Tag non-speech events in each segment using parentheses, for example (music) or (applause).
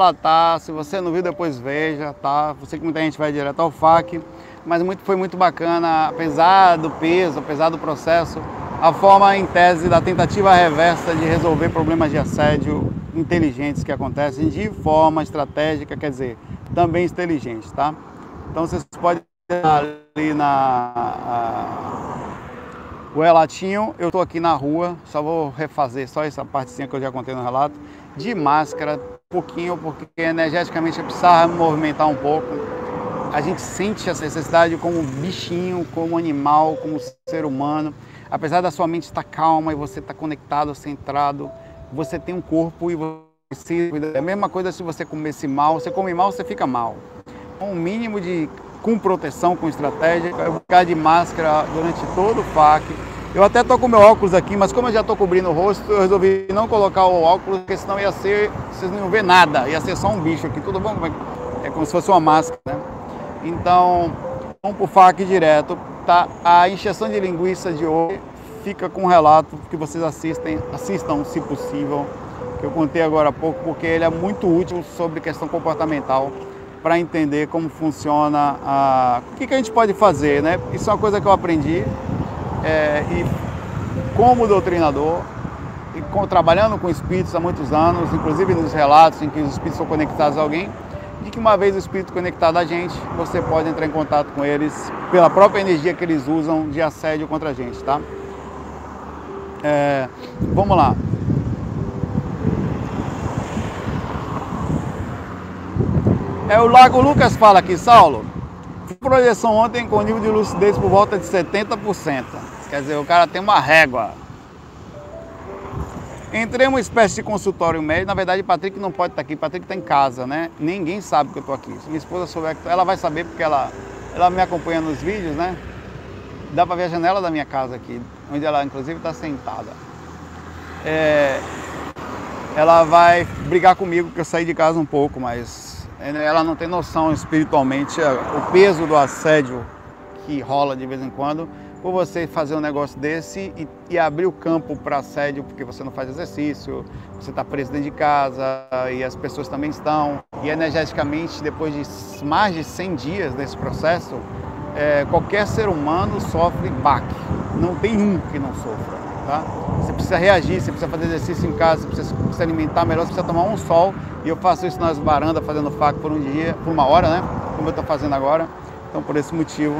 relatar, se você não viu depois veja, tá? Você que muita gente vai direto ao FAC, mas muito, foi muito bacana, apesar do peso, apesar do processo, a forma em tese da tentativa reversa de resolver problemas de assédio inteligentes que acontecem de forma estratégica, quer dizer, também inteligente, tá? Então vocês podem ali na a, o relatinho, eu estou aqui na rua, só vou refazer só essa partezinha que eu já contei no relato, de máscara, pouquinho, porque energeticamente precisava movimentar um pouco. A gente sente essa necessidade como bichinho, como animal, como ser humano. Apesar da sua mente estar calma e você estar conectado, centrado, você tem um corpo e você é a mesma coisa se você comesse mal, você come mal, você fica mal. Um mínimo de com proteção, com estratégia. Eu vou ficar de máscara durante todo o FAC. Eu até tô com meu óculos aqui, mas como eu já estou cobrindo o rosto, eu resolvi não colocar o óculos, porque senão ia ser, vocês não iam ver nada, ia ser só um bicho aqui, tudo bom? É como se fosse uma máscara, né? Então, vamos pro FAC direto, tá? A injeção de linguiça de hoje fica com um relato que vocês assistem, assistam se possível, que eu contei agora há pouco, porque ele é muito útil sobre questão comportamental para entender como funciona a... o que, que, a gente pode fazer, né? Isso é uma coisa que eu aprendi é, e como doutrinador e com, trabalhando com espíritos há muitos anos, inclusive nos relatos em que os espíritos são conectados a alguém, de que uma vez o espírito conectado a gente, você pode entrar em contato com eles pela própria energia que eles usam de assédio contra a gente, tá? É, vamos lá. É o Lago Lucas fala aqui, Saulo. Projeção ontem com nível de lucidez por volta de 70%. Quer dizer, o cara tem uma régua. Entrei uma espécie de consultório médico. Na verdade, Patrick não pode estar aqui. Patrick está em casa, né? Ninguém sabe que eu estou aqui. Se minha esposa souber que ela vai saber porque ela, ela me acompanha nos vídeos, né? Dá para ver a janela da minha casa aqui, onde ela inclusive está sentada. É, ela vai brigar comigo porque eu saí de casa um pouco, mas ela não tem noção espiritualmente é, o peso do assédio que rola de vez em quando por você fazer um negócio desse e, e abrir o campo para assédio porque você não faz exercício, você está preso dentro de casa e as pessoas também estão. E energeticamente, depois de mais de 100 dias desse processo, é, qualquer ser humano sofre baque. Não tem um que não sofra. Tá? Você precisa reagir, você precisa fazer exercício em casa, você precisa se alimentar melhor, você precisa tomar um sol. E eu faço isso nas varandas, fazendo faca por um dia, por uma hora, né? Como eu estou fazendo agora. Então, por esse motivo,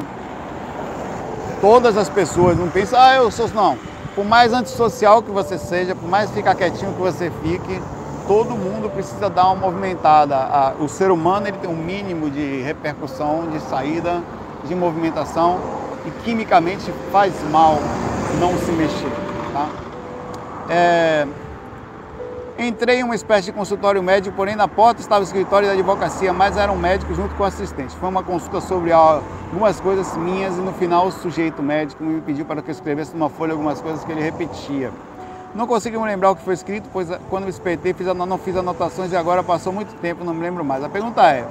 todas as pessoas não pensam, ah, eu sou. Não. Por mais antissocial que você seja, por mais ficar quietinho que você fique, todo mundo precisa dar uma movimentada. O ser humano ele tem um mínimo de repercussão, de saída, de movimentação e quimicamente faz mal não se mexer. Tá? É... Entrei em uma espécie de consultório médico, porém na porta estava o escritório da advocacia, mas era um médico junto com o assistente. Foi uma consulta sobre algumas coisas minhas e no final o sujeito médico me pediu para que eu escrevesse numa folha algumas coisas que ele repetia. Não consegui me lembrar o que foi escrito, pois quando me espetei fiz, não fiz anotações e agora passou muito tempo, não me lembro mais. A pergunta é,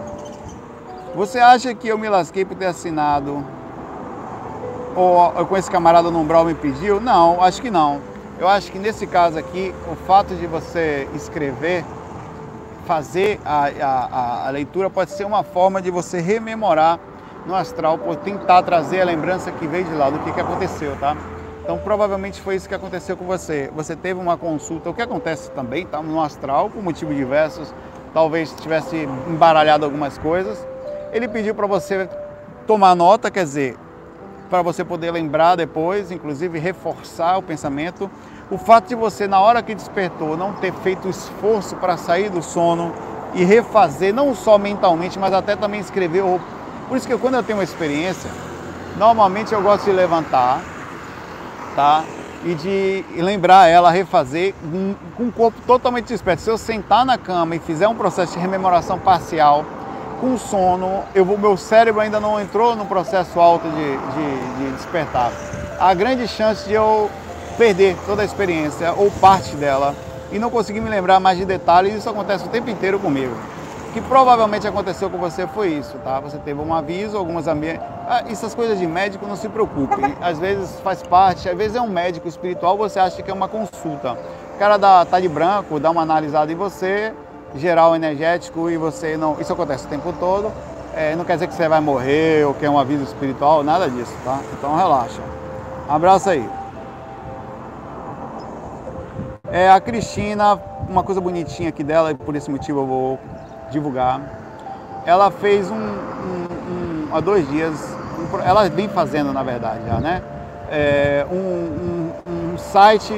você acha que eu me lasquei por ter assinado ou com esse camarada no umbral me pediu? Não, acho que não. Eu acho que nesse caso aqui, o fato de você escrever, fazer a, a, a leitura pode ser uma forma de você rememorar no astral, por tentar trazer a lembrança que veio de lá, do que, que aconteceu, tá? Então provavelmente foi isso que aconteceu com você. Você teve uma consulta, o que acontece também, tá? No astral, por motivos diversos, talvez tivesse embaralhado algumas coisas. Ele pediu para você tomar nota, quer dizer, para você poder lembrar depois, inclusive reforçar o pensamento. O fato de você, na hora que despertou, não ter feito esforço para sair do sono e refazer, não só mentalmente, mas até também escrever. Por isso que quando eu tenho uma experiência, normalmente eu gosto de levantar, tá? E de lembrar ela, refazer com o corpo totalmente desperto. Se eu sentar na cama e fizer um processo de rememoração parcial, com sono, eu vou, meu cérebro ainda não entrou no processo alto de, de, de despertar. Há grande chance de eu perder toda a experiência ou parte dela e não conseguir me lembrar mais de detalhes. Isso acontece o tempo inteiro comigo. O que provavelmente aconteceu com você foi isso, tá? Você teve um aviso, algumas ambientes. Ah, essas coisas de médico não se preocupe. Às vezes faz parte, às vezes é um médico espiritual, você acha que é uma consulta. O cara dá, tá de branco, dá uma analisada em você, geral energético e você não. Isso acontece o tempo todo. É, não quer dizer que você vai morrer ou que é um aviso espiritual, nada disso, tá? Então relaxa. Um abraço aí. É, a Cristina, uma coisa bonitinha aqui dela, e por esse motivo eu vou divulgar. Ela fez um, um, um há dois dias, um, ela vem fazendo na verdade já, né? É, um, site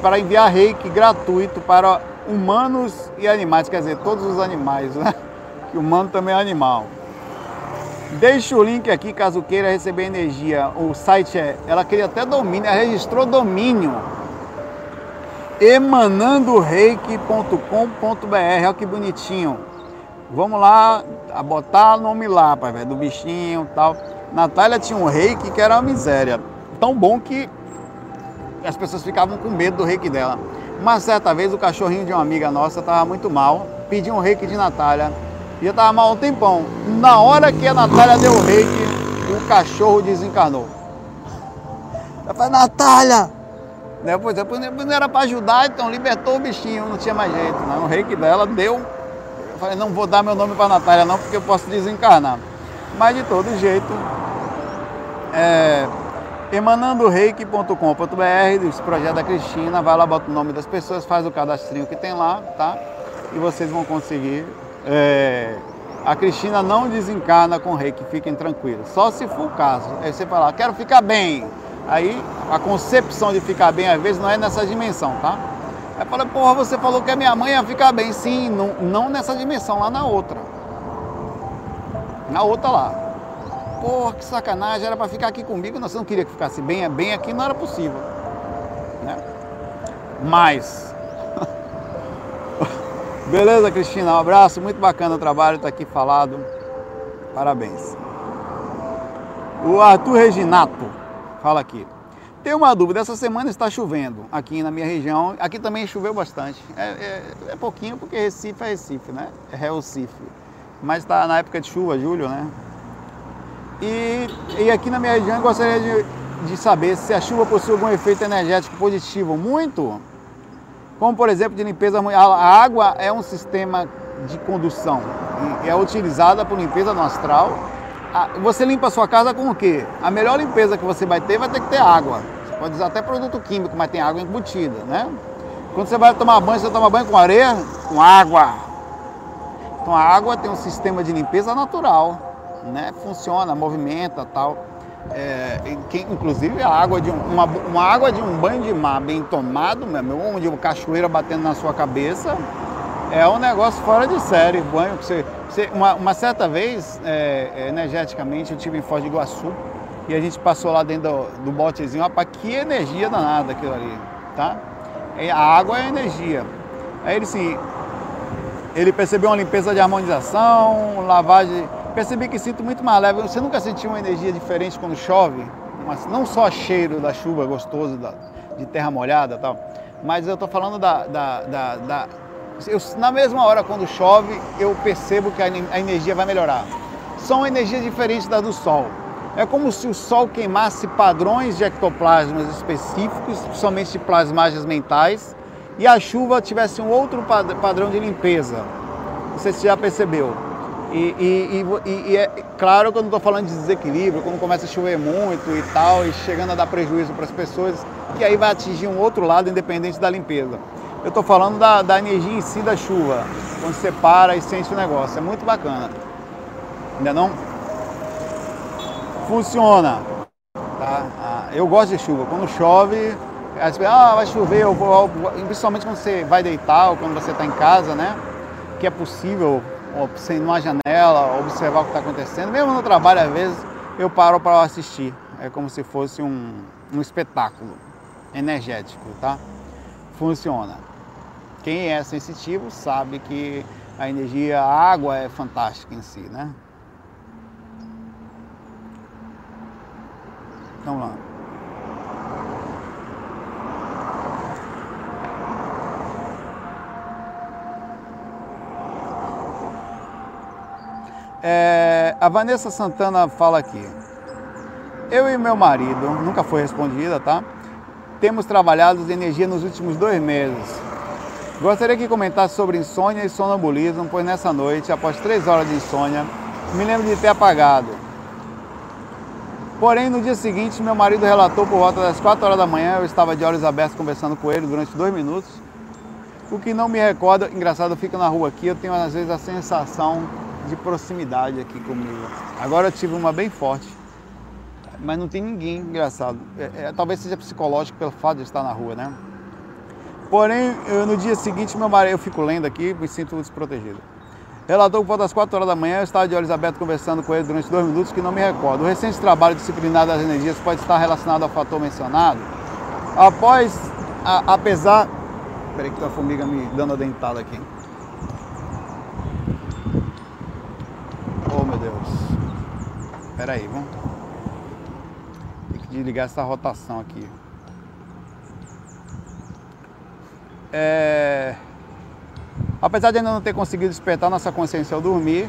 para enviar reiki gratuito para humanos e animais, quer dizer, todos os animais, né? (laughs) Que humano também é animal. Deixa o link aqui caso queira receber energia. O site é, ela queria até domínio, ela registrou domínio emanandoreiki.com.br, olha que bonitinho. Vamos lá, a botar o nome lá, pai, do bichinho tal. Natália tinha um reiki que era uma miséria. Tão bom que as pessoas ficavam com medo do reiki dela. Uma certa vez o cachorrinho de uma amiga nossa estava muito mal, pediu um reiki de Natália. E já estava mal um tempão. Na hora que a Natália deu o reiki, o cachorro desencarnou. Ela falou, Natália! Depois, depois não era para ajudar, então libertou o bichinho, não tinha mais jeito. Não. O reiki dela deu. Eu falei, não vou dar meu nome para Natália não, porque eu posso desencarnar. Mas de todo jeito, é, emanandoreiki.com.br, esse projeto da Cristina, vai lá, bota o nome das pessoas, faz o cadastrinho que tem lá, tá? E vocês vão conseguir. É... A Cristina não desencarna com reiki, fiquem tranquilos. Só se for o caso. Aí você fala, quero ficar bem. Aí a concepção de ficar bem às vezes não é nessa dimensão, tá? Aí fala, porra, você falou que a minha mãe ia ficar bem. Sim, não, não nessa dimensão, lá na outra. Na outra lá porra, que sacanagem, era para ficar aqui comigo, você não queria que ficasse bem, bem aqui, não era possível. Né? Mas. (laughs) Beleza, Cristina? Um abraço, muito bacana o trabalho, está aqui falado. Parabéns. O Arthur Reginato fala aqui. Tem uma dúvida, essa semana está chovendo aqui na minha região. Aqui também choveu bastante. É, é, é pouquinho porque Recife é Recife, né? É Recife. Mas está na época de chuva, julho, né? E, e aqui na minha região eu gostaria de, de saber se a chuva possui algum efeito energético positivo. Muito. Como por exemplo de limpeza. A água é um sistema de condução e é utilizada por limpeza no astral. Você limpa a sua casa com o quê? A melhor limpeza que você vai ter vai ter que ter água. Você pode usar até produto químico, mas tem água embutida, né? Quando você vai tomar banho, você toma banho com areia? Com água. Então a água tem um sistema de limpeza natural né, funciona, movimenta tal. É, que, inclusive a água de um, uma, uma, água de um banho de mar bem tomado, mesmo, onde o cachoeira batendo na sua cabeça, é um negócio fora de série. Banho que você, você uma, uma, certa vez, é, energeticamente, eu tive em Foz do Iguaçu e a gente passou lá dentro do, do botezinho, para que energia danada aquilo ali, tá? E a água é energia. Aí ele sim, ele percebeu uma limpeza de harmonização, lavagem Percebi que sinto muito mais leve. Você nunca sentiu uma energia diferente quando chove? Mas não só cheiro da chuva gostoso, da, de terra molhada tal, mas eu estou falando da, da, da, da eu, na mesma hora quando chove, eu percebo que a, a energia vai melhorar. São energias diferentes das do Sol. É como se o Sol queimasse padrões de ectoplasmas específicos, somente plasmagens mentais, e a chuva tivesse um outro padrão de limpeza. Você já percebeu? E, e, e, e, é claro que eu não estou falando de desequilíbrio, quando começa a chover muito e tal, e chegando a dar prejuízo para as pessoas, que aí vai atingir um outro lado independente da limpeza. Eu estou falando da, da, energia em si da chuva, quando você para e sente o negócio. É muito bacana. Ainda não? Funciona. Tá? Ah, eu gosto de chuva. Quando chove, ah, vai chover, eu vou, principalmente quando você vai deitar ou quando você está em casa, né? Que é possível sem numa janela, observar o que está acontecendo. Mesmo no trabalho, às vezes, eu paro para assistir. É como se fosse um, um espetáculo energético, tá? Funciona. Quem é sensitivo sabe que a energia, a água é fantástica em si, né? Vamos lá. É, a Vanessa Santana fala aqui. Eu e meu marido, nunca foi respondida, tá? Temos trabalhado energia nos últimos dois meses. Gostaria que comentasse sobre insônia e sonambulismo, pois nessa noite, após três horas de insônia, me lembro de ter apagado. Porém, no dia seguinte, meu marido relatou por volta das 4 horas da manhã, eu estava de olhos abertos conversando com ele durante dois minutos. O que não me recorda, engraçado, eu fico na rua aqui, eu tenho às vezes a sensação de proximidade aqui comigo. Agora eu tive uma bem forte, mas não tem ninguém, engraçado. É, é, talvez seja psicológico pelo fato de estar na rua, né? Porém, eu, no dia seguinte, meu marido, eu fico lendo aqui, me sinto desprotegido. Relatou que por das 4 horas da manhã eu estava de olhos abertos conversando com ele durante dois minutos que não me recordo. O recente trabalho disciplinar das energias pode estar relacionado ao fator mencionado. Após, a, apesar... Peraí que tem uma formiga me dando a dentada aqui. Deus. Peraí, vamos. Tem que desligar essa rotação aqui. É... Apesar de ainda não ter conseguido despertar nossa consciência ao dormir,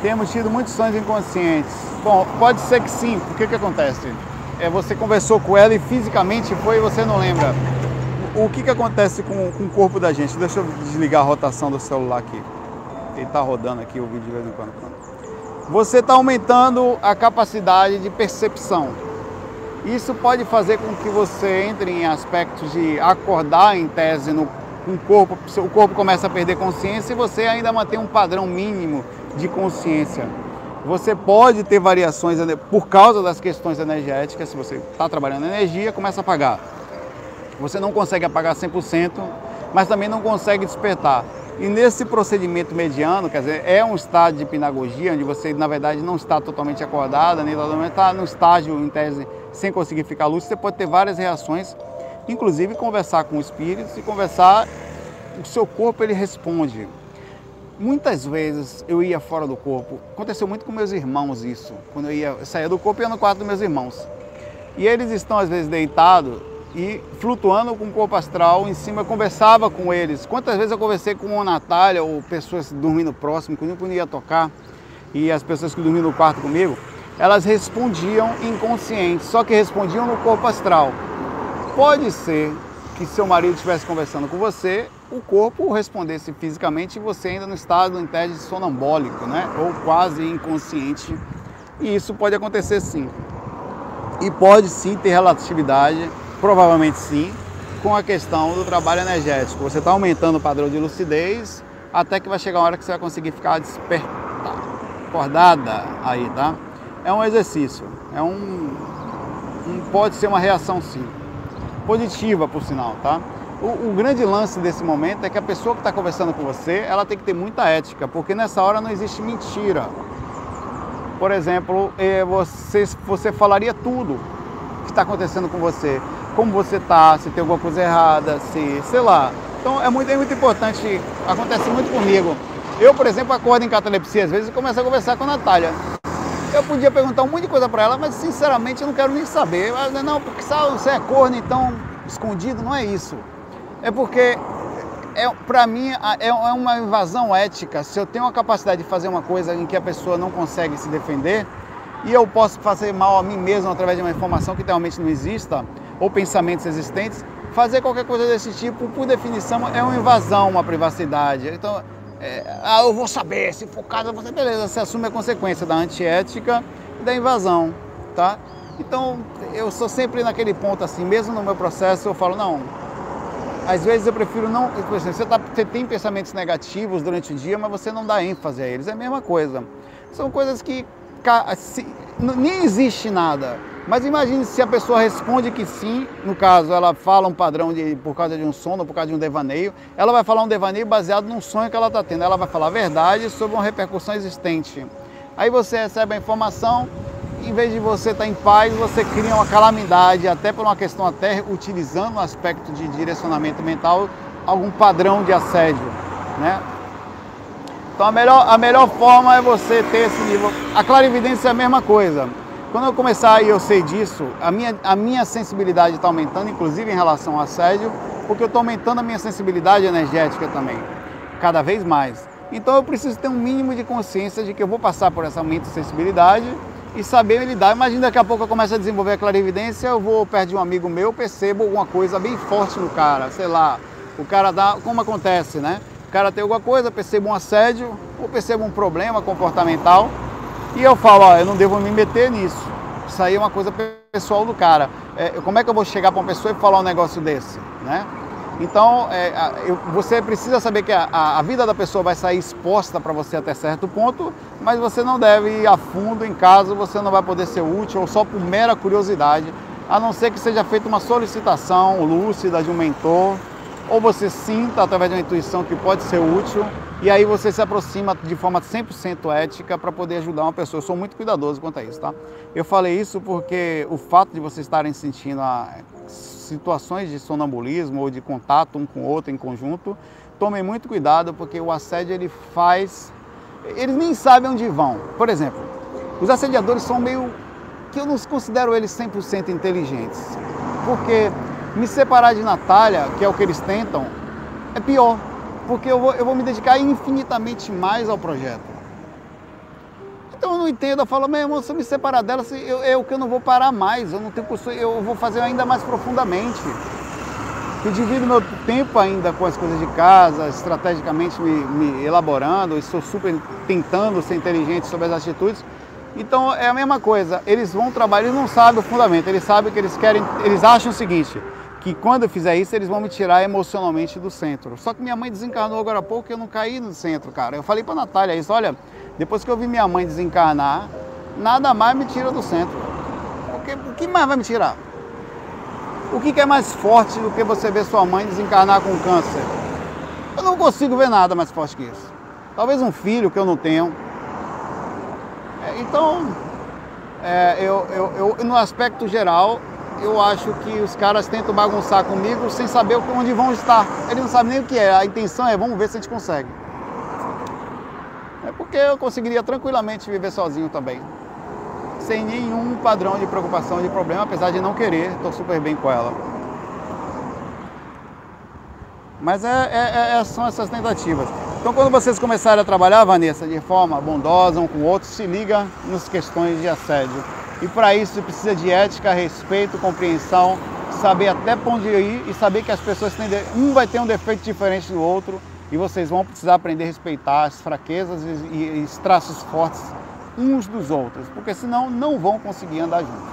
temos tido muitos sonhos inconscientes. Bom, pode ser que sim. O que, que acontece? É, você conversou com ela e fisicamente foi e você não lembra. O que, que acontece com, com o corpo da gente? Deixa eu desligar a rotação do celular aqui. Ele está rodando aqui o vídeo de vez em quando. Você está aumentando a capacidade de percepção. Isso pode fazer com que você entre em aspectos de acordar em tese no um corpo, o corpo começa a perder consciência e você ainda mantém um padrão mínimo de consciência. Você pode ter variações por causa das questões energéticas, se você está trabalhando energia, começa a apagar. Você não consegue apagar 100%, mas também não consegue despertar. E nesse procedimento mediano, quer dizer, é um estado de pinagogia, onde você, na verdade, não está totalmente acordada, nem totalmente está no estágio, em tese, sem conseguir ficar lúcido, você pode ter várias reações, inclusive conversar com espíritos e conversar, o seu corpo ele responde. Muitas vezes eu ia fora do corpo, aconteceu muito com meus irmãos isso, quando eu ia eu saía do corpo e ia no quarto dos meus irmãos. E eles estão às vezes deitados e flutuando com o corpo astral em cima, eu conversava com eles. Quantas vezes eu conversei com a Natália ou pessoas dormindo próximo, que eu não ia tocar, e as pessoas que dormiam no quarto comigo, elas respondiam inconscientes, só que respondiam no corpo astral. Pode ser que seu marido estivesse conversando com você, o corpo respondesse fisicamente e você ainda no estado em teste sonambólico, né? Ou quase inconsciente. E isso pode acontecer sim. E pode sim ter relatividade Provavelmente sim, com a questão do trabalho energético. Você está aumentando o padrão de lucidez até que vai chegar uma hora que você vai conseguir ficar desperta, acordada aí, tá? É um exercício, é um, um pode ser uma reação sim, positiva por sinal, tá? O, o, grande lance desse momento é que a pessoa que está conversando com você, ela tem que ter muita ética, porque nessa hora não existe mentira. Por exemplo, eh, você, você falaria tudo que está acontecendo com você como você tá, se tem alguma coisa errada, se, sei lá. Então é muito, é muito importante, acontece muito comigo. Eu, por exemplo, acordo em catalepsia às vezes e começo a conversar com a Natália. Eu podia perguntar um monte de coisa para ela, mas sinceramente eu não quero nem saber. Mas, não, porque sabe, você é corno, então escondido, não é isso. É porque, é, para mim, é, é uma invasão ética. Se eu tenho a capacidade de fazer uma coisa em que a pessoa não consegue se defender, e eu posso fazer mal a mim mesmo através de uma informação que realmente não exista, ou pensamentos existentes, fazer qualquer coisa desse tipo, por definição, é uma invasão, uma privacidade. Então, é, ah, eu vou saber, se for caso, você, beleza, você assume a consequência da antiética e da invasão, tá? Então, eu sou sempre naquele ponto assim, mesmo no meu processo, eu falo, não, às vezes eu prefiro não. Você, tá, você tem pensamentos negativos durante o dia, mas você não dá ênfase a eles. É a mesma coisa. São coisas que se, nem existe nada. Mas imagine se a pessoa responde que sim, no caso ela fala um padrão de, por causa de um sono, por causa de um devaneio, ela vai falar um devaneio baseado num sonho que ela está tendo. Ela vai falar a verdade sobre uma repercussão existente. Aí você recebe a informação, em vez de você estar tá em paz, você cria uma calamidade, até por uma questão até utilizando o aspecto de direcionamento mental, algum padrão de assédio, né? Então a melhor, a melhor forma é você ter esse nível. A clarividência é a mesma coisa. Quando eu começar e eu sei disso, a minha, a minha sensibilidade está aumentando, inclusive em relação ao assédio, porque eu estou aumentando a minha sensibilidade energética também, cada vez mais. Então eu preciso ter um mínimo de consciência de que eu vou passar por esse aumento de sensibilidade e saber lidar. Imagina daqui a pouco eu começo a desenvolver a clarividência, eu vou perto de um amigo meu, percebo alguma coisa bem forte no cara, sei lá, O cara dá, como acontece, né? Cara tem alguma coisa, percebe um assédio ou percebe um problema comportamental e eu falo, ó, eu não devo me meter nisso. Isso aí é uma coisa pessoal do cara. É, como é que eu vou chegar para uma pessoa e falar um negócio desse, né? Então, é, eu, você precisa saber que a, a, vida da pessoa vai sair exposta para você até certo ponto, mas você não deve ir a fundo em caso você não vai poder ser útil ou só por mera curiosidade, a não ser que seja feita uma solicitação lúcida de um mentor, ou você sinta através de uma intuição que pode ser útil, e aí você se aproxima de forma 100% ética para poder ajudar uma pessoa. Eu sou muito cuidadoso quanto a isso, tá? Eu falei isso porque o fato de vocês estarem sentindo a situações de sonambulismo ou de contato um com o outro em conjunto, tomem muito cuidado porque o assédio ele faz. Eles nem sabem onde vão. Por exemplo, os assediadores são meio. que eu não considero eles 100% inteligentes. Porque me separar de Natália, que é o que eles tentam, é pior. Porque eu vou, eu vou me dedicar infinitamente mais ao projeto. Então eu não entendo, eu falo, meu irmão, se eu me separar dela, eu, eu que eu não vou parar mais, eu não tenho eu vou fazer ainda mais profundamente. Eu divido meu tempo ainda com as coisas de casa, estrategicamente me, me elaborando, estou super tentando ser inteligente sobre as atitudes. Então é a mesma coisa, eles vão trabalhar, eles não sabem o fundamento, eles sabem que eles querem, eles acham o seguinte, que quando eu fizer isso, eles vão me tirar emocionalmente do centro. Só que minha mãe desencarnou agora há pouco e eu não caí no centro, cara. Eu falei para Natália isso, olha, depois que eu vi minha mãe desencarnar, nada mais me tira do centro. Porque, o que mais vai me tirar? O que, é mais forte do que você ver sua mãe desencarnar com câncer? Eu não consigo ver nada mais forte que isso. Talvez um filho que eu não tenho. É, então, é, eu, eu, eu, no aspecto geral, eu acho que os caras tentam bagunçar comigo sem saber onde vão estar. Eles não sabem nem o que é. A intenção é, vamos ver se a gente consegue. É porque eu conseguiria tranquilamente viver sozinho também. Sem nenhum padrão de preocupação, de problema, apesar de não querer, estou super bem com ela. Mas é, é, é, são essas tentativas. Então quando vocês começarem a trabalhar, Vanessa, de forma bondosa um com o outro, se liga nas questões de assédio. E para isso precisa de ética, respeito, compreensão, saber até para onde ir e saber que as pessoas têm. Um vai ter um defeito diferente do outro e vocês vão precisar aprender a respeitar as fraquezas e, os traços fortes uns dos outros, porque senão não vão conseguir andar juntos.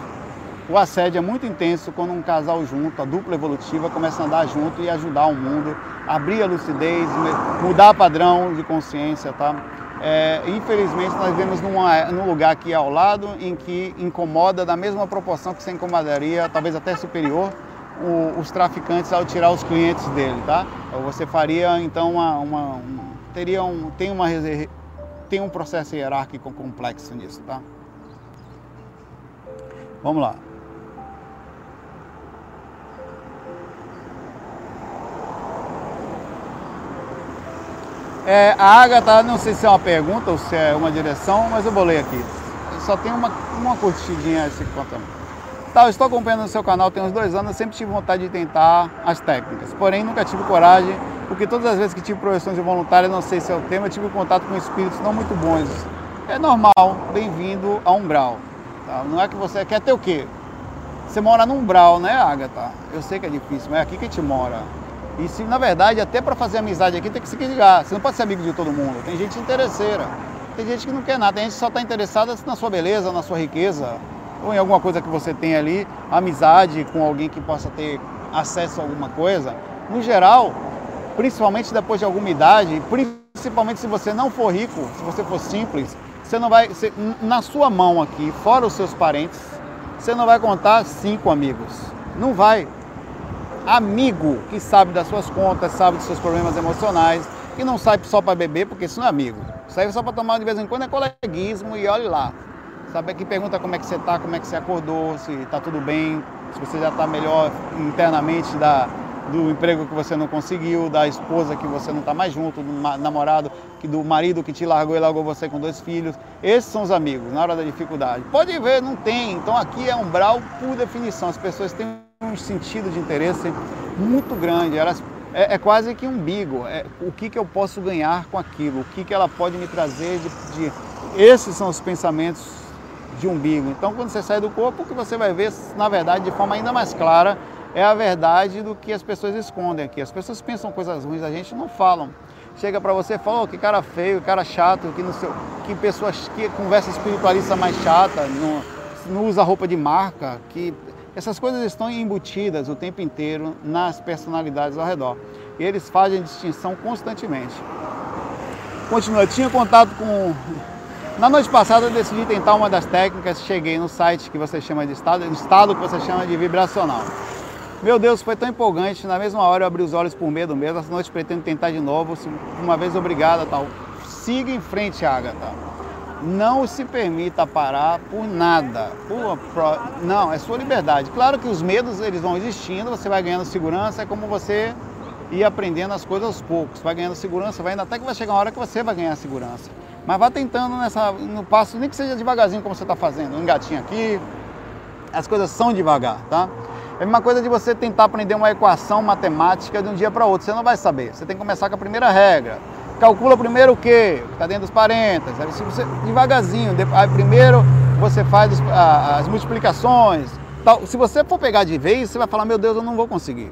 O assédio é muito intenso quando um casal junto, a dupla evolutiva, começa a andar junto e ajudar o mundo, abrir a lucidez, mudar padrão de consciência, tá? É, infelizmente nós vivemos numa, num lugar aqui ao lado em que incomoda da mesma proporção que você incomodaria, talvez até superior, o, os traficantes ao tirar os clientes dele, tá? Você faria então uma, uma um, teria um, tem uma tem um processo hierárquico complexo nisso, tá? Vamos lá. É, a Agatha, não sei se é uma pergunta ou se é uma direção, mas eu vou ler aqui. Só tem uma, uma curtidinha esse contamento. Tá, estou acompanhando o seu canal tem uns dois anos, sempre tive vontade de tentar as técnicas, porém nunca tive coragem, porque todas as vezes que tive profissões de voluntária, não sei se é o tema, tive contato com espíritos não muito bons. É normal, bem-vindo a umbral. Tá? Não é que você quer ter o quê? Você mora num umbral, né, Agatha? Eu sei que é difícil, mas é aqui que a gente mora. E se, na verdade, até para fazer amizade aqui tem que se ligar. Você não pode ser amigo de todo mundo. Tem gente interesseira. Tem gente que não quer nada. Tem gente que só está interessada na sua beleza, na sua riqueza, ou em alguma coisa que você tem ali, amizade com alguém que possa ter acesso a alguma coisa, no geral, principalmente depois de alguma idade, principalmente se você não for rico, se você for simples, você não vai, você, na sua mão aqui, fora os seus parentes, você não vai contar cinco amigos. Não vai. Amigo que sabe das suas contas, sabe dos seus problemas emocionais, que não sai só para beber, porque isso não é amigo. Sai só para tomar de vez em quando é coleguismo e olhe lá. Sabe que pergunta como é que você está, como é que você acordou, se está tudo bem, se você já está melhor internamente da, do emprego que você não conseguiu, da esposa que você não está mais junto, do namorado, que, do marido que te largou e largou você com dois filhos. Esses são os amigos na hora da dificuldade. Pode ver, não tem. Então aqui é umbral por definição. As pessoas têm um sentido de interesse muito grande. Elas é, é, quase que um umbigo. É, o que, que eu posso ganhar com aquilo? O que, que ela pode me trazer de, de... Esses são os pensamentos de umbigo. Então, quando você sai do corpo, o que você vai ver, na verdade, de forma ainda mais clara, é a verdade do que as pessoas escondem aqui. As pessoas pensam coisas ruins, a gente não falam. Chega para você e fala, oh, que cara feio, que cara chato, que, não sei, que pessoas que conversa espiritualista mais chata, não, não usa roupa de marca, que essas coisas estão embutidas o tempo inteiro nas personalidades ao redor. E eles fazem distinção constantemente. Continua, tinha contato com. Na noite passada eu decidi tentar uma das técnicas, cheguei no site que você chama de estado, estado que você chama de vibracional. Meu Deus, foi tão empolgante. Na mesma hora eu abri os olhos por medo mesmo. Essa noite pretendo tentar de novo. Uma vez obrigada, tal. Siga em frente, Agatha. Não se permita parar por nada. Por, por, não, é sua liberdade. Claro que os medos eles vão existindo, você vai ganhando segurança, é como você ir aprendendo as coisas aos poucos. Vai ganhando segurança, vai indo até que vai chegar uma hora que você vai ganhar segurança. Mas vá tentando nessa, no passo, nem que seja devagarzinho como você está fazendo. Um gatinho aqui. As coisas são devagar, tá? É a mesma coisa de você tentar aprender uma equação matemática de um dia para outro. Você não vai saber. Você tem que começar com a primeira regra. Calcula primeiro o quê? Está dentro dos parênteses. Aí você, devagarzinho. Aí primeiro você faz as multiplicações. Tal. Se você for pegar de vez, você vai falar, meu Deus, eu não vou conseguir.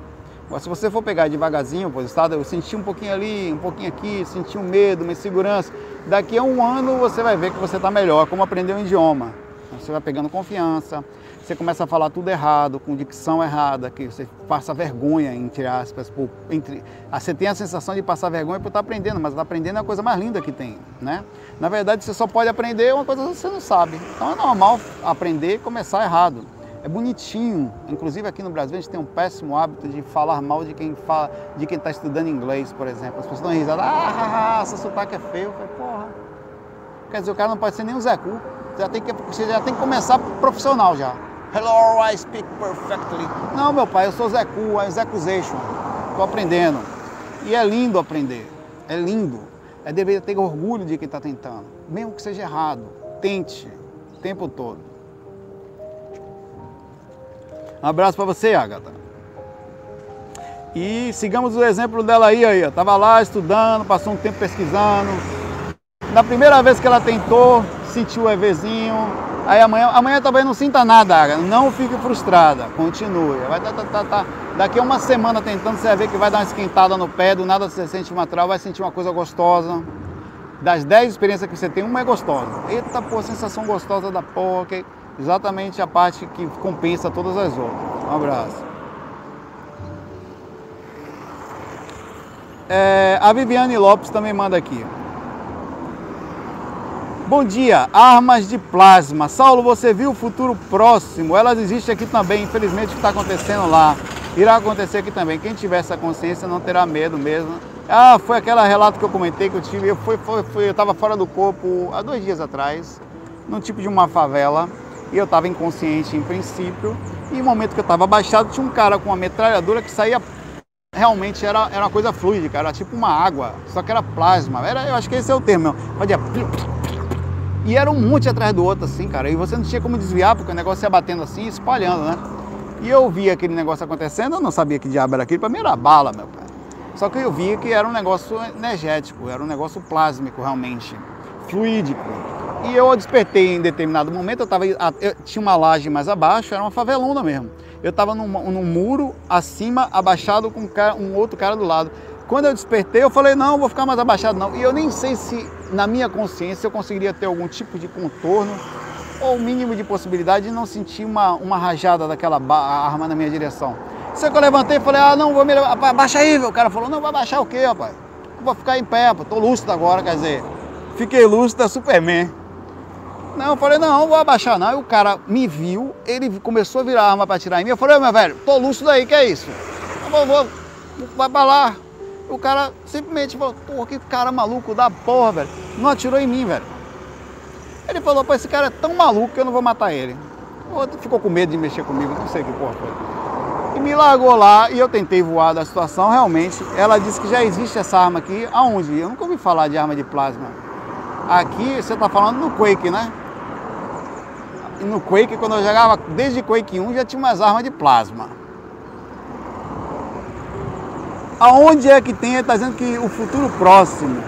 Mas se você for pegar devagarzinho, pois estado, eu senti um pouquinho ali, um pouquinho aqui, senti um medo, uma insegurança. Daqui a um ano você vai ver que você está melhor, como aprender um idioma. Você vai pegando confiança, você começa a falar tudo errado, com dicção errada, que você passa vergonha, entre aspas, por, entre, ah, você tem a sensação de passar vergonha por estar aprendendo, mas estar aprendendo é a coisa mais linda que tem, né? Na verdade, você só pode aprender uma coisa que você não sabe. Então é normal aprender e começar errado. É bonitinho. Inclusive aqui no Brasil a gente tem um péssimo hábito de falar mal de quem fala, de quem está estudando inglês, por exemplo. As pessoas dão risada, ah, seu sotaque é feio. Falei, porra. Quer dizer, o cara não pode ser nem um Zé Cu. Já tem que, você já tem que começar profissional já. Hello, I speak perfectly. Não, meu pai, eu sou Zé Cu, I'm Zecuzation. Estou aprendendo. E é lindo aprender. É lindo. É dever ter orgulho de quem está tentando. Mesmo que seja errado. Tente. O tempo todo. Um abraço para você, Agatha. E sigamos o exemplo dela aí, aí. Tava lá estudando, passou um tempo pesquisando. Na primeira vez que ela tentou, sentiu o EVzinho, Aí amanhã, amanhã talvez não sinta nada, não fique frustrada, continue. Vai tá, tá, tá, tá. Daqui a uma semana tentando, você vai ver que vai dar uma esquentada no pé, do nada você sente natural, vai sentir uma coisa gostosa. Das 10 experiências que você tem, uma é gostosa. Eita, pô, sensação gostosa da porra, que é exatamente a parte que compensa todas as outras. Um abraço. É, a Viviane Lopes também manda aqui. Bom dia, armas de plasma. Saulo, você viu o futuro próximo? Elas existem aqui também, infelizmente o que está acontecendo lá. Irá acontecer aqui também. Quem tiver essa consciência não terá medo mesmo. Ah, foi aquele relato que eu comentei que eu tive. Eu estava fora do corpo há dois dias atrás, num tipo de uma favela, e eu estava inconsciente em princípio. E no momento que eu estava abaixado, tinha um cara com uma metralhadora que saía realmente era, era uma coisa fluida, era tipo uma água, só que era plasma. Era, eu acho que esse é o termo, fazia e era um monte atrás do outro, assim, cara. E você não tinha como desviar, porque o negócio ia batendo assim, espalhando, né? E eu via aquele negócio acontecendo, eu não sabia que diabo era aquilo. Pra mim era bala, meu pai. Só que eu via que era um negócio energético, era um negócio plásmico, realmente, fluídico. E eu despertei em determinado momento, eu, tava, eu tinha uma laje mais abaixo, era uma favelona mesmo. Eu estava num, num, muro acima, abaixado com um, cara, um outro cara do lado. Quando eu despertei, eu falei, não, vou ficar mais abaixado não. E eu nem sei se na minha consciência eu conseguiria ter algum tipo de contorno ou o mínimo de possibilidade de não sentir uma, uma rajada daquela arma na minha direção. Sei que eu levantei e falei, ah, não, vou me levar, abaixa aí, o cara falou, não, vai baixar o quê, rapaz? Vou ficar em pé, pô, tô lúcido agora, quer dizer, fiquei lúcido, é Superman. Não, eu falei, não, vou abaixar não. E o cara me viu, ele começou a virar a arma para tirar em mim. Eu falei, meu velho, tô lúcido aí, que é isso? Eu vou, vou, vai pra lá. O cara simplesmente falou, porra, que cara maluco da porra, velho. Não atirou em mim, velho. Ele falou, pô, esse cara é tão maluco que eu não vou matar ele. O ficou com medo de mexer comigo, não sei que porra foi. E me largou lá e eu tentei voar da situação, realmente. Ela disse que já existe essa arma aqui. Aonde? Eu nunca ouvi falar de arma de plasma. Aqui, você tá falando no Quake, né? E no Quake, quando eu jogava, desde Quake 1, já tinha umas armas de plasma. Aonde é que tem? Está dizendo que o futuro próximo,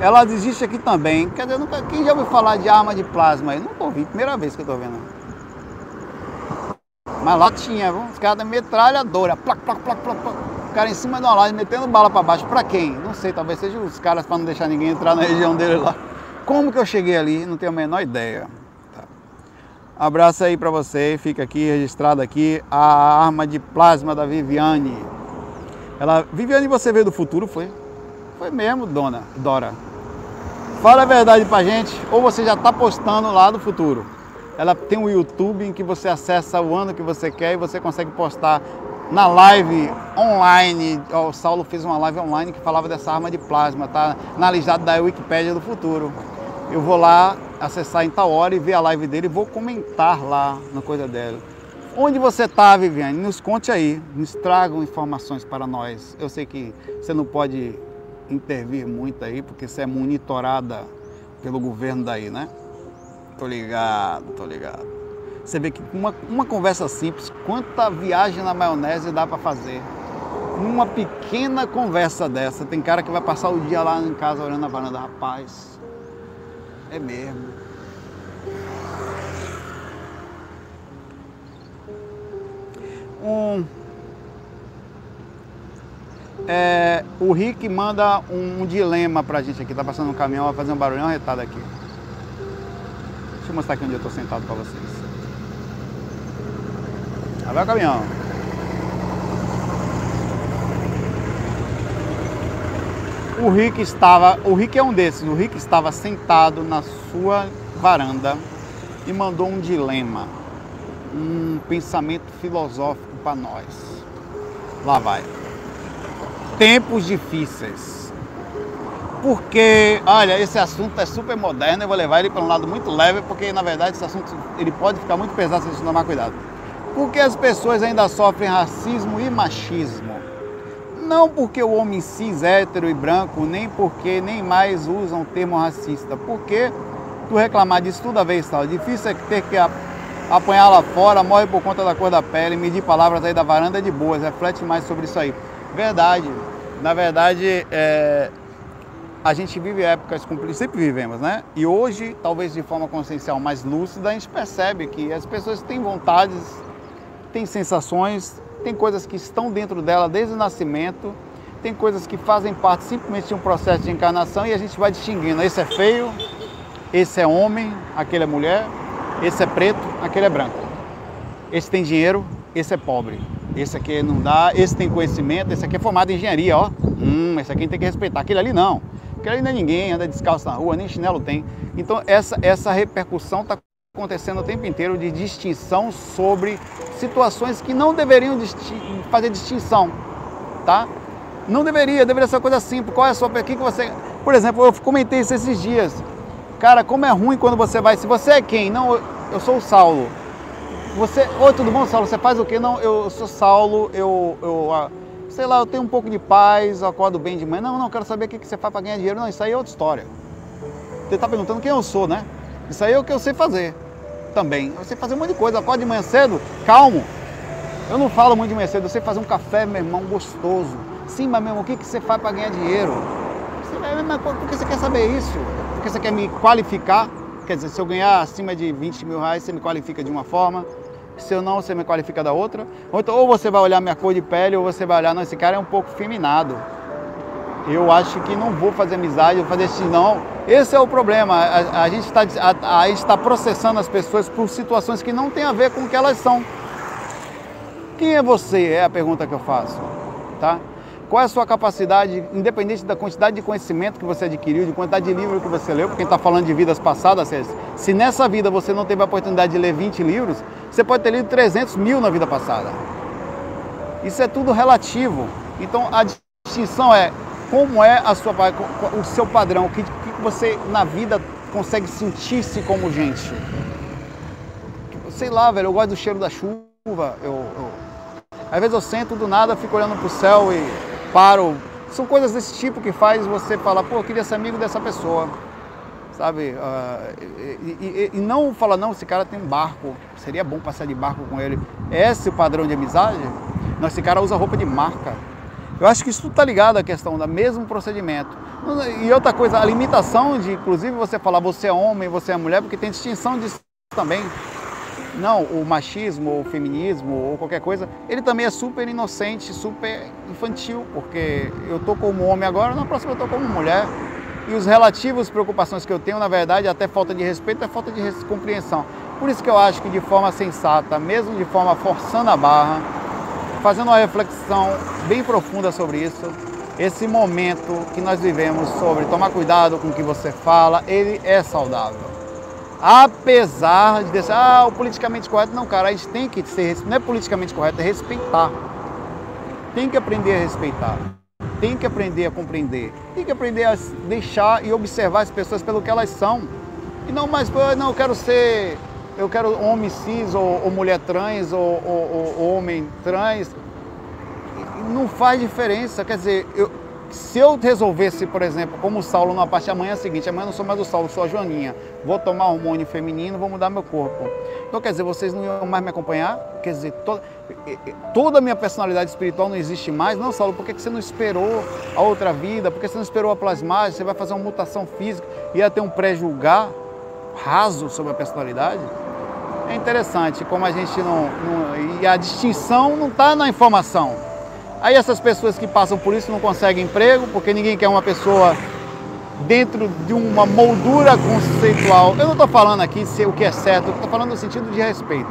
ela existe aqui também. Quer dizer, nunca, quem já ouviu falar de arma de plasma aí? Nunca ouvi, primeira vez que eu estou vendo. Mas lá tinha, viu? Os caras da metralhadora, plac, plac, plac, plac, plac. O cara em cima de uma laje metendo bala para baixo. Para quem? Não sei, talvez sejam os caras para não deixar ninguém entrar na região dele lá. Como que eu cheguei ali? Não tenho a menor ideia. Tá. Abraço aí para você, fica aqui registrado aqui a arma de plasma da Viviane. Ela, Viviane, você veio do futuro, foi? Foi mesmo, dona Dora. Fala a verdade pra gente, ou você já está postando lá do futuro. Ela tem um YouTube em que você acessa o ano que você quer e você consegue postar na live online. O Saulo fez uma live online que falava dessa arma de plasma, tá na lista da Wikipédia do futuro. Eu vou lá acessar em tal hora e ver a live dele e vou comentar lá na coisa dela. Onde você está, Viviane? Nos conte aí, nos tragam informações para nós. Eu sei que você não pode intervir muito aí, porque você é monitorada pelo governo daí, né? Tô ligado, tô ligado. Você vê que uma, uma conversa simples, quanta viagem na maionese dá para fazer? Uma pequena conversa dessa, tem cara que vai passar o dia lá em casa olhando a varanda, rapaz, é mesmo. Um, é, o Rick manda um, um dilema pra gente aqui. Tá passando um caminhão, vai fazer um barulhão retado aqui. Deixa eu mostrar aqui onde eu tô sentado pra vocês. Aí vai o caminhão. O Rick estava, o Rick é um desses, o Rick estava sentado na sua varanda e mandou um dilema, um pensamento filosófico para nós. Lá vai tempos difíceis. Porque, olha, esse assunto é super moderno, eu vou levar ele para um lado muito leve, porque na verdade esse assunto ele pode ficar muito pesado se a gente tomar cuidado. Porque as pessoas ainda sofrem racismo e machismo. Não porque o homem cis, hétero e branco, nem porque nem mais usam o termo racista. Porque tu reclamar disso toda vez, tal. Difícil é ter que apanhar lá fora, morre por conta da cor da pele, medir palavras aí da varanda é de boas, reflete mais sobre isso aí. Verdade. Na verdade, é, a gente vive épocas complicadas, sempre vivemos, né? E hoje, talvez de forma consciencial mais lúcida, a gente percebe que as pessoas têm vontades, têm sensações, tem coisas que estão dentro dela desde o nascimento, tem coisas que fazem parte simplesmente de um processo de encarnação e a gente vai distinguindo. Esse é feio, esse é homem, aquele é mulher, esse é preto, aquele é branco. Esse tem dinheiro, esse é pobre. Esse aqui não dá, esse tem conhecimento, esse aqui é formado em engenharia, ó. Hum, esse aqui tem que respeitar. Aquele ali não. Aquele ali não é ninguém, anda descalço na rua, nem chinelo tem. Então essa, essa repercussão está acontecendo o tempo inteiro de distinção sobre situações que não deveriam fazer distinção, tá? Não deveria, deveria ser uma coisa simples. Qual é a sua... Que que você... Por exemplo, eu comentei isso esses dias. Cara, como é ruim quando você vai... Se você é quem? Não, eu sou o Saulo. Você, oi, tudo bom, Saulo? Você faz o quê? Não, eu sou Saulo, eu, eu ah, sei lá, eu tenho um pouco de paz, acordo bem de manhã. Não, não, quero saber o que você faz para ganhar dinheiro. Não, isso aí é outra história. Você está perguntando quem eu sou, né? Isso aí é o que eu sei fazer também. Eu sei fazer um monte de coisa. Acordo de manhã cedo, calmo. Eu não falo muito de manhã cedo, eu sei fazer um café, meu irmão, gostoso. Sim, mas meu irmão, o que você faz para ganhar dinheiro? Por que você quer saber isso? Porque você quer me qualificar? Quer dizer, se eu ganhar acima de 20 mil reais, você me qualifica de uma forma, se eu não, você me qualifica da outra. Ou, então, ou você vai olhar minha cor de pele, ou você vai olhar, não, esse cara é um pouco feminado. Eu acho que não vou fazer amizade, vou fazer isso, não. Esse é o problema. A, a gente está a, a está processando as pessoas por situações que não tem a ver com o que elas são. Quem é você? É a pergunta que eu faço. Tá? Qual é a sua capacidade, independente da quantidade de conhecimento que você adquiriu, de quantidade de livros que você leu, porque está falando de vidas passadas, se nessa vida você não teve a oportunidade de ler 20 livros, você pode ter lido 300 mil na vida passada. Isso é tudo relativo. Então a distinção é como é a sua, o seu padrão, o que, que você na vida consegue sentir-se como gente. Sei lá, velho, eu gosto do cheiro da chuva, eu, eu às vezes eu sento do nada, fico olhando para o céu e paro. São coisas desse tipo que faz você falar, pô, eu queria ser amigo dessa pessoa. Sabe? Uh, e, e, e, não falar, não, esse cara tem um barco, seria bom passar de barco com ele. Esse é o padrão de amizade? Não, esse cara usa roupa de marca. Eu acho que isso tudo está ligado à questão do mesmo procedimento. E outra coisa, a limitação de, inclusive, você falar você é homem, você é mulher, porque tem distinção disso também. Não, o machismo, ou o feminismo, ou qualquer coisa, ele também é super inocente, super infantil, porque eu tô como homem agora, na próxima eu tô como mulher. E os relativos preocupações que eu tenho, na verdade, até falta de respeito, é falta de compreensão. Por isso que eu acho que de forma sensata, mesmo de forma forçando a barra, fazendo uma reflexão bem profunda sobre isso, esse momento que nós vivemos sobre tomar cuidado com o que você fala, ele é saudável. Apesar de dizer, ah, o politicamente correto, não, cara, a gente tem que ser, não é politicamente correto, é respeitar. Tem que aprender a respeitar. Tem que aprender a compreender. Tem que aprender a deixar e observar as pessoas pelo que elas são. E não mais, não, eu quero ser, eu quero homem cis ou, ou mulher trans ou, ou, ou homem trans não faz diferença. Quer dizer, eu, se eu resolvesse, por exemplo, como Saulo na parte da manhã seguinte, amanhã não sou mais o Saulo, sou a Joaninha, vou tomar hormônio feminino, vou mudar meu corpo. Então, quer dizer, vocês não iam mais me acompanhar? Quer dizer, toda, toda a minha personalidade espiritual não existe mais? Não, Saulo, por que você não esperou a outra vida? Por que você não esperou a plasmagem? Você vai fazer uma mutação física e ia ter um pré-julgar raso sobre a personalidade? É interessante como a gente não. não e a distinção não está na informação Aí essas pessoas que passam por isso não conseguem emprego, porque ninguém quer uma pessoa dentro de uma moldura conceitual. Eu não estou falando aqui o que é certo, estou falando no sentido de respeito.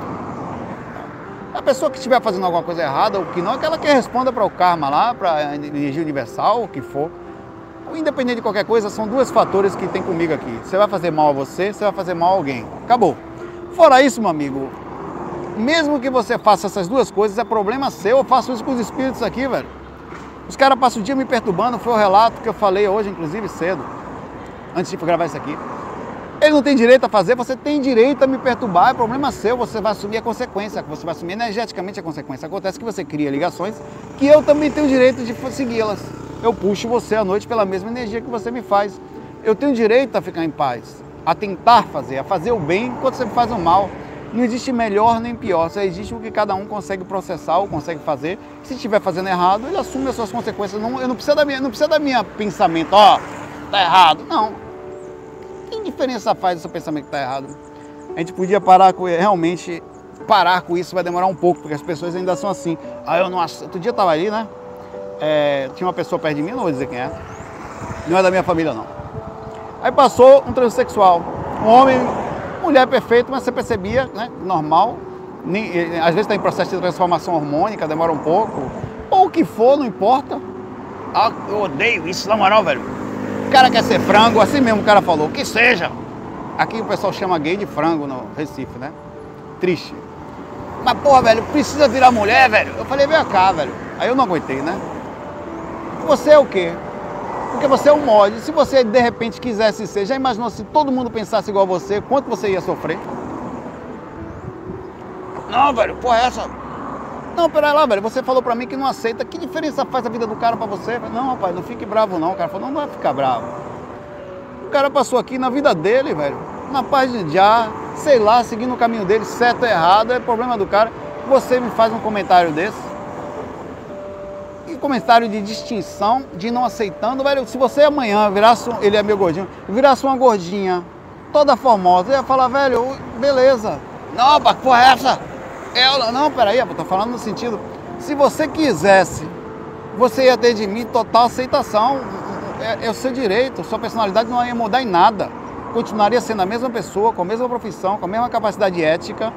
A pessoa que estiver fazendo alguma coisa errada, o que não, é aquela que responda para o karma lá, para a energia universal, o que for. Independente de qualquer coisa, são dois fatores que tem comigo aqui. Você vai fazer mal a você, você vai fazer mal a alguém. Acabou. Fora isso, meu amigo, mesmo que você faça essas duas coisas, é problema seu. Eu faço isso com os espíritos aqui, velho. Os caras passam o dia me perturbando, foi o relato que eu falei hoje, inclusive cedo, antes de gravar isso aqui. Ele não tem direito a fazer, você tem direito a me perturbar, é problema seu, você vai assumir a consequência, você vai assumir energeticamente a consequência. Acontece que você cria ligações que eu também tenho direito de segui-las. Eu puxo você à noite pela mesma energia que você me faz. Eu tenho direito a ficar em paz, a tentar fazer, a fazer o bem enquanto você me faz o mal. Não existe melhor nem pior, só existe o que cada um consegue processar ou consegue fazer. Se estiver fazendo errado, ele assume as suas consequências. Não, eu não precisa da minha, não precisa da minha pensamento, ó, tá errado. Não. Que diferença faz o seu pensamento que tá errado? A gente podia parar com realmente parar com isso vai demorar um pouco, porque as pessoas ainda são assim. Ah, eu não acho. Outro dia tava ali, né? É, tinha uma pessoa perto de mim, não vou dizer quem é. Não é da minha família, não. Aí passou um transexual, um homem mulher perfeita, mas você percebia, né, normal, nem, eh, às vezes está em processo de transformação hormônica, demora um pouco, ou o que for, não importa. Ah, eu odeio isso, na moral, velho. O cara quer ser frango, assim mesmo o cara falou, que seja. Aqui o pessoal chama gay de frango no Recife, né? Triste. Mas, porra, velho, precisa virar mulher, velho. Eu falei, vem cá, velho. Aí eu não aguentei, né? Você é o quê? Porque você é um molde. Se você de repente quisesse ser, já imaginou se todo mundo pensasse igual a você, quanto você ia sofrer? Não, velho, porra, é essa. Não, pera lá, velho, você falou pra mim que não aceita. Que diferença faz a vida do cara pra você? Não, rapaz, não fique bravo não. O cara falou, não, não vai ficar bravo. O cara passou aqui na vida dele, velho, na paz de já, sei lá, seguindo o caminho dele, certo ou errado, é problema do cara. Você me faz um comentário desse comentário de distinção, de não aceitando, velho, se você amanhã virasse, ele é meu gordinho, virasse uma gordinha toda formosa, ia falar, velho, beleza. Não, que porra é essa? Ela, não, peraí, eu tô falando no sentido, se você quisesse, você ia ter de mim total aceitação, é, é o seu direito, sua personalidade não ia mudar em nada. Continuaria sendo a mesma pessoa, com a mesma profissão, com a mesma capacidade ética,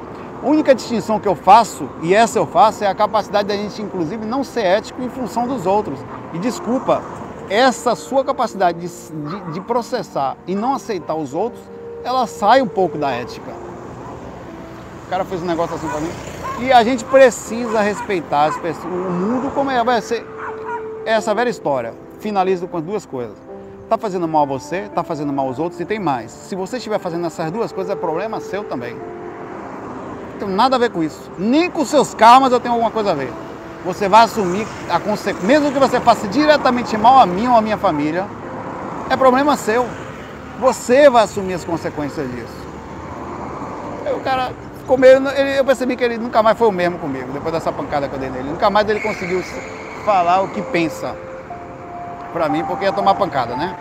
única distinção que eu faço, e essa eu faço, é a capacidade da gente, inclusive, não ser ético em função dos outros. E desculpa, essa sua capacidade de, de, de processar e não aceitar os outros, ela sai um pouco da ética. O cara fez um negócio assim pra mim. E a gente precisa respeitar as pessoas, o mundo como é. Vai ser essa velha história. Finalizo com duas coisas. Tá fazendo mal a você, tá fazendo mal aos outros e tem mais. Se você estiver fazendo essas duas coisas, é problema seu também tenho nada a ver com isso. Nem com seus karmas eu tenho alguma coisa a ver. Você vai assumir a consequência, mesmo que você faça diretamente mal a mim ou a minha família, é problema seu. Você vai assumir as consequências disso. Aí o cara ficou meio, ele, eu percebi que ele nunca mais foi o mesmo comigo, depois dessa pancada que eu dei nele. Nunca mais ele conseguiu falar o que pensa pra mim, porque ia tomar pancada, né?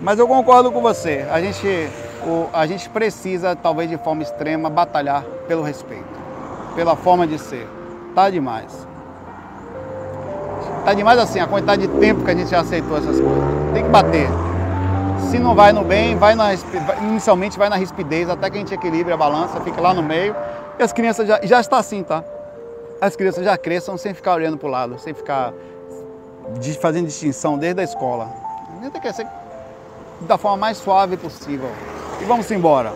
Mas eu concordo com você. A gente o, a gente precisa, talvez de forma extrema, batalhar pelo respeito, pela forma de ser. Tá demais. Tá demais assim, a quantidade de tempo que a gente já aceitou essas coisas. Tem que bater. Se não vai no bem, vai na, inicialmente vai na rispidez, até que a gente equilibre a balança, fica lá no meio. E as crianças já, já está assim, tá? As crianças já cresçam sem ficar olhando para o lado, sem ficar fazendo distinção desde a escola. Tem que ser da forma mais suave possível. E vamos embora.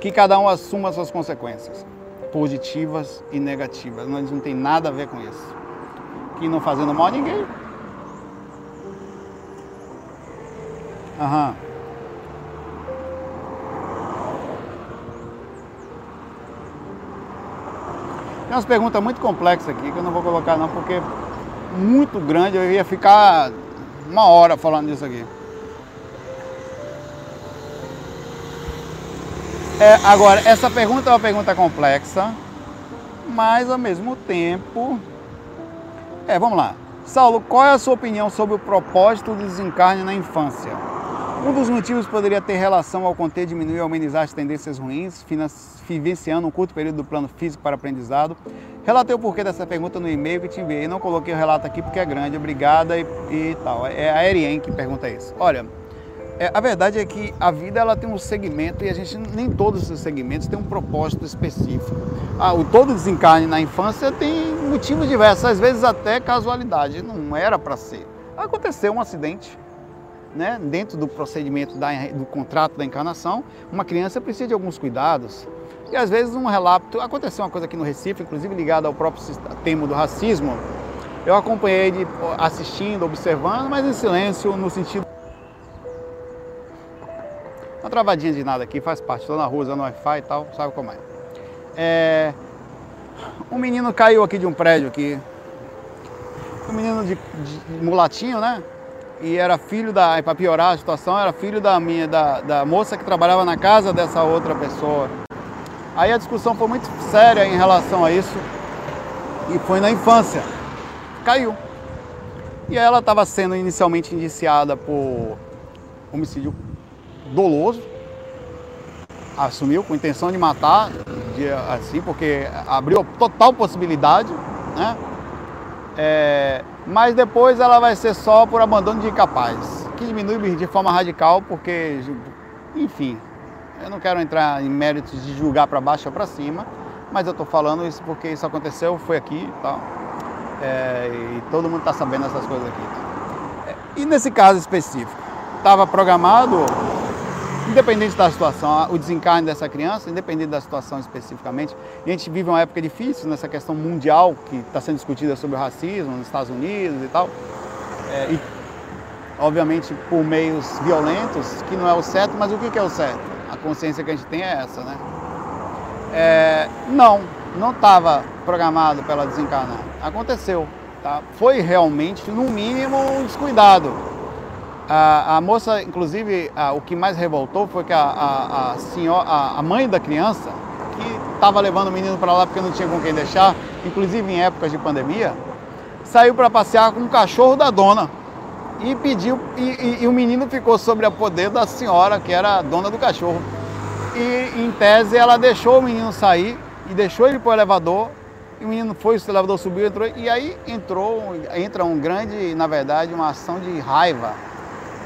Que cada um assuma as suas consequências, positivas e negativas. Nós não tem nada a ver com isso. Que não fazendo mal a ninguém. Aham. Tem umas perguntas muito complexas aqui que eu não vou colocar não, porque muito grande, eu ia ficar uma hora falando disso aqui. É, agora, essa pergunta é uma pergunta complexa, mas ao mesmo tempo. É, vamos lá. Saulo, qual é a sua opinião sobre o propósito do desencarne na infância? Um dos motivos poderia ter relação ao conter, diminuir ou amenizar as tendências ruins, vivenciando um curto período do plano físico para aprendizado. Relatei o porquê dessa pergunta no e-mail que te enviei. Não coloquei o relato aqui porque é grande, obrigada e, e tal. É a Erien que pergunta isso. Olha, é, a verdade é que a vida ela tem um segmento e a gente nem todos os segmentos têm um propósito específico. Ah, o todo desencarne na infância tem motivos diversos, às vezes até casualidade, não era para ser. Aconteceu um acidente, né? dentro do procedimento da, do contrato da encarnação, uma criança precisa de alguns cuidados. E às vezes um relato, aconteceu uma coisa aqui no Recife, inclusive ligada ao próprio tema do racismo. Eu acompanhei ele assistindo, observando, mas em silêncio, no sentido travadinha de nada aqui, faz parte. Estou na rua usando Wi-Fi e tal, sabe como é. é. Um menino caiu aqui de um prédio aqui. Um menino de, de mulatinho, né? E era filho da. Para piorar a situação, era filho da minha, da, da moça que trabalhava na casa dessa outra pessoa. Aí a discussão foi muito séria em relação a isso. E foi na infância. Caiu. E ela estava sendo inicialmente indiciada por homicídio doloso, assumiu com intenção de matar, de, assim, porque abriu total possibilidade, né? É, mas depois ela vai ser só por abandono de incapaz, que diminui de forma radical, porque, enfim, eu não quero entrar em méritos de julgar para baixo ou para cima, mas eu estou falando isso porque isso aconteceu, foi aqui e tal. É, e todo mundo está sabendo essas coisas aqui. E nesse caso específico, estava programado independente da situação, o desencarne dessa criança, independente da situação especificamente, a gente vive uma época difícil nessa questão mundial que está sendo discutida sobre o racismo nos Estados Unidos e tal, é, e obviamente por meios violentos, que não é o certo, mas o que é o certo? A consciência que a gente tem é essa, né? É, não, não estava programado para ela desencarnar. Aconteceu, tá? Foi realmente, no mínimo, um descuidado a, a moça, inclusive, a, o que mais revoltou foi que a, a, senhora, a, mãe da criança, que estava levando o menino para lá porque não tinha com quem deixar, inclusive em épocas de pandemia, saiu para passear com o cachorro da dona e pediu, e, e, e, o menino ficou sobre a poder da senhora, que era a dona do cachorro. E em tese ela deixou o menino sair e deixou ele para o elevador. E o menino foi, o elevador subiu, entrou, e aí entrou, entra um grande, na verdade, uma ação de raiva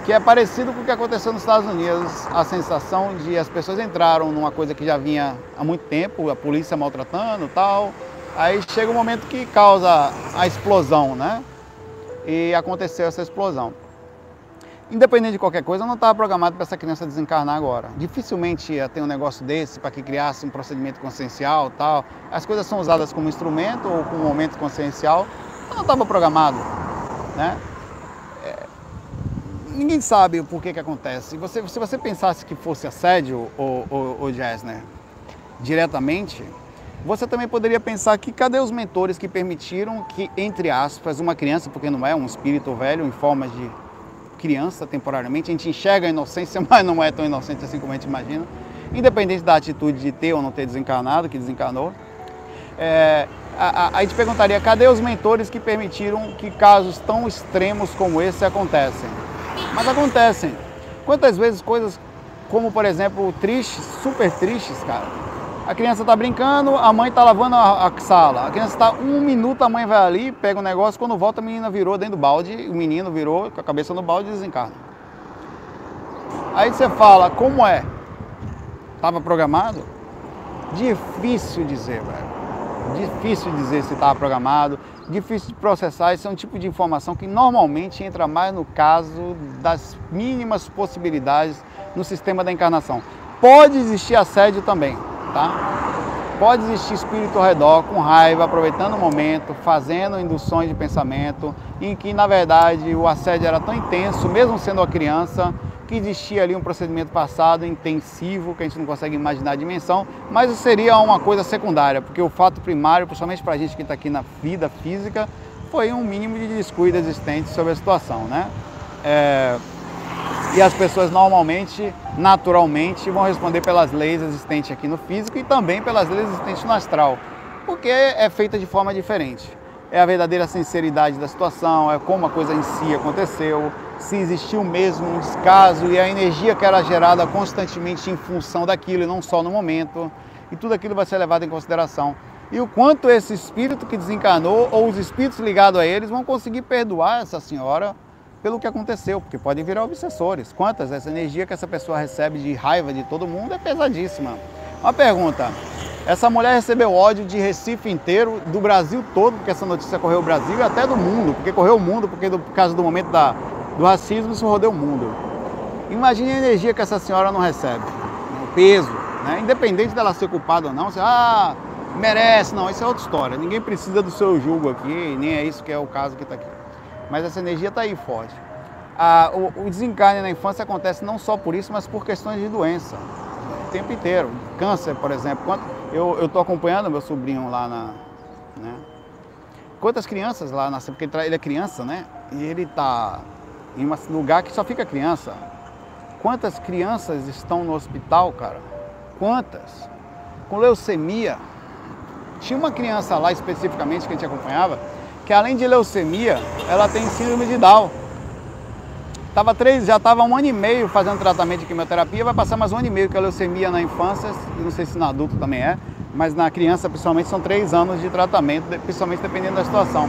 que é parecido com o que aconteceu nos Estados Unidos, a sensação de as pessoas entraram numa coisa que já vinha há muito tempo, a polícia maltratando tal, aí chega um momento que causa a explosão, né? E aconteceu essa explosão. Independente de qualquer coisa, não estava programado para essa criança desencarnar agora. Dificilmente ia ter um negócio desse para que criasse um procedimento consciencial tal. As coisas são usadas como instrumento ou como momento consciencial, não estava programado, né? Ninguém sabe o porquê que acontece. Você, se você pensasse que fosse assédio, o, Jessner, diretamente, você também poderia pensar que cadê os mentores que permitiram que, entre aspas, uma criança, porque não é um espírito velho em forma de criança temporariamente, a gente enxerga a inocência, (laughs) mas não é tão inocente assim como a gente imagina, independente da atitude de ter ou não ter desencarnado, que desencarnou. É, a, a, a gente perguntaria, cadê os mentores que permitiram que casos tão extremos como esse acontecem? Mas acontecem. Quantas vezes coisas como por exemplo, tristes, super tristes, cara. A criança está brincando, a mãe está lavando a, a sala. A criança está um minuto, a mãe vai ali, pega o negócio, quando volta a menina virou dentro do balde, o menino virou com a cabeça no balde e desencarna. Aí você fala, como é? Estava programado? Difícil dizer, velho. Difícil dizer se estava programado, difícil de processar. Isso é um tipo de informação que normalmente entra mais no caso das mínimas possibilidades no sistema da encarnação. Pode existir assédio também, tá? Pode existir espírito ao redor, com raiva, aproveitando o momento, fazendo induções de pensamento, em que na verdade o assédio era tão intenso, mesmo sendo uma criança, que existia ali um procedimento passado intensivo, que a gente não consegue imaginar a dimensão, mas seria uma coisa secundária, porque o fato primário, principalmente para a gente que está aqui na vida física, foi um mínimo de descuido existente sobre a situação, né? É... E as pessoas normalmente, naturalmente, vão responder pelas leis existentes aqui no físico e também pelas leis existentes no astral, porque é feita de forma diferente. É a verdadeira sinceridade da situação, é como a coisa em si aconteceu, se existiu mesmo um descaso e a energia que era gerada constantemente em função daquilo e não só no momento, e tudo aquilo vai ser levado em consideração. E o quanto esse espírito que desencarnou ou os espíritos ligados a eles vão conseguir perdoar essa senhora pelo que aconteceu, porque podem virar obsessores. Quantas? Essa energia que essa pessoa recebe de raiva de todo mundo é pesadíssima. Uma pergunta: essa mulher recebeu ódio de Recife inteiro, do Brasil todo, porque essa notícia correu o Brasil e até do mundo, porque correu o mundo, porque por causa do momento da, do racismo isso rodou o mundo. Imagine a energia que essa senhora não recebe, o peso, né? independente dela ser culpada ou não, você, ah, merece, não, isso é outra história. Ninguém precisa do seu julgo aqui, nem é isso que é o caso que está aqui mas essa energia está aí forte. Ah, o, desencarne na infância acontece não só por isso, mas por questões de doença, o tempo inteiro. Câncer, por exemplo. Eu estou acompanhando meu sobrinho lá na. Né? Quantas crianças lá nascem? Porque ele é criança, né? E ele está em um lugar que só fica criança. Quantas crianças estão no hospital, cara? Quantas? Com leucemia. Tinha uma criança lá especificamente que a gente acompanhava, que além de leucemia, ela tem síndrome de Down. Tava três, já estava um ano e meio fazendo tratamento de quimioterapia, vai passar mais um ano e meio, que a leucemia na infância, não sei se no adulto também é, mas na criança principalmente são três anos de tratamento, principalmente dependendo da situação.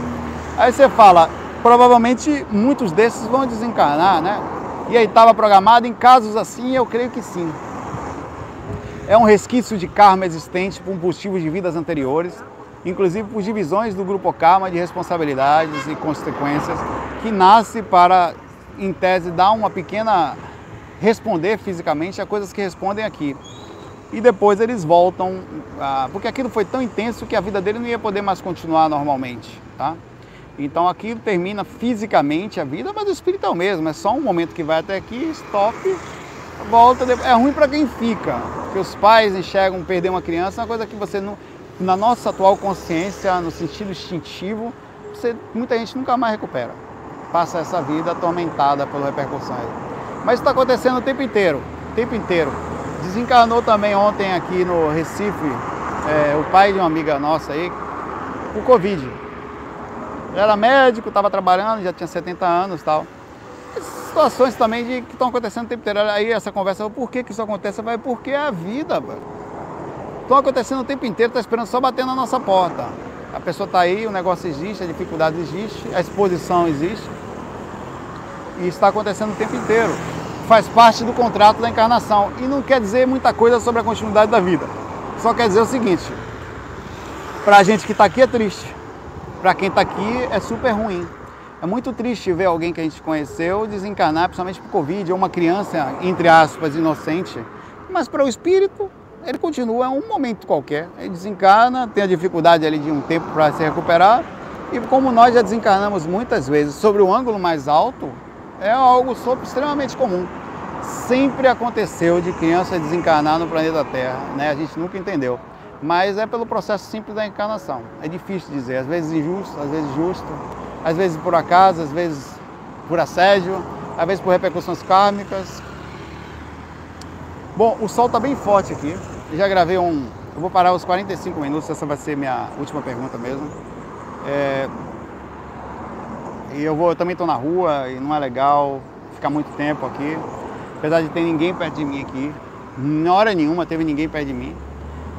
Aí você fala, provavelmente muitos desses vão desencarnar, né? E aí estava programado, em casos assim, eu creio que sim. É um resquício de karma existente por combustíveis de vidas anteriores inclusive por divisões do grupo Karma de responsabilidades e consequências, que nasce para, em tese, dar uma pequena. responder fisicamente a coisas que respondem aqui. E depois eles voltam, ah, porque aquilo foi tão intenso que a vida dele não ia poder mais continuar normalmente, tá? Então aquilo termina fisicamente a vida, mas o espírito o mesmo, é só um momento que vai até aqui, stop, volta. É ruim para quem fica, porque os pais enxergam perder uma criança, é uma coisa que você não na nossa atual consciência, no sentido instintivo, você, muita gente nunca mais recupera. Passa essa vida atormentada pelas repercussões. Mas está acontecendo o tempo inteiro, o tempo inteiro. Desencarnou também ontem aqui no Recife é, o pai de uma amiga nossa aí, o Covid. Era médico, estava trabalhando, já tinha 70 anos e tal. Situações também de, que estão acontecendo o tempo inteiro. Aí essa conversa, por que, que isso acontece? Vai, porque é a vida, estão acontecendo o tempo inteiro, está esperando só bater na nossa porta. A pessoa está aí, o negócio existe, a dificuldade existe, a exposição existe. E está acontecendo o tempo inteiro. Faz parte do contrato da encarnação. E não quer dizer muita coisa sobre a continuidade da vida. Só quer dizer o seguinte: para a gente que está aqui é triste. Para quem está aqui é super ruim. É muito triste ver alguém que a gente conheceu desencarnar, principalmente por Covid, ou uma criança, entre aspas, inocente. Mas para o espírito, ele continua um momento qualquer. Ele desencarna, tem a dificuldade ali de um tempo para se recuperar. E como nós já desencarnamos muitas vezes sobre o ângulo mais alto, é algo extremamente comum. Sempre aconteceu de criança desencarnar no planeta Terra, né? A gente nunca entendeu. Mas é pelo processo simples da encarnação. É difícil dizer, às vezes injusto, às vezes justo, às vezes por acaso, às vezes por assédio, às vezes por repercussões kármicas, Bom, o sol está bem forte aqui. Já gravei um. Eu vou parar os 45 minutos, essa vai ser minha última pergunta mesmo. É... E eu vou, eu também estou na rua e não é legal ficar muito tempo aqui. Apesar de ter ninguém perto de mim aqui, na hora nenhuma teve ninguém perto de mim.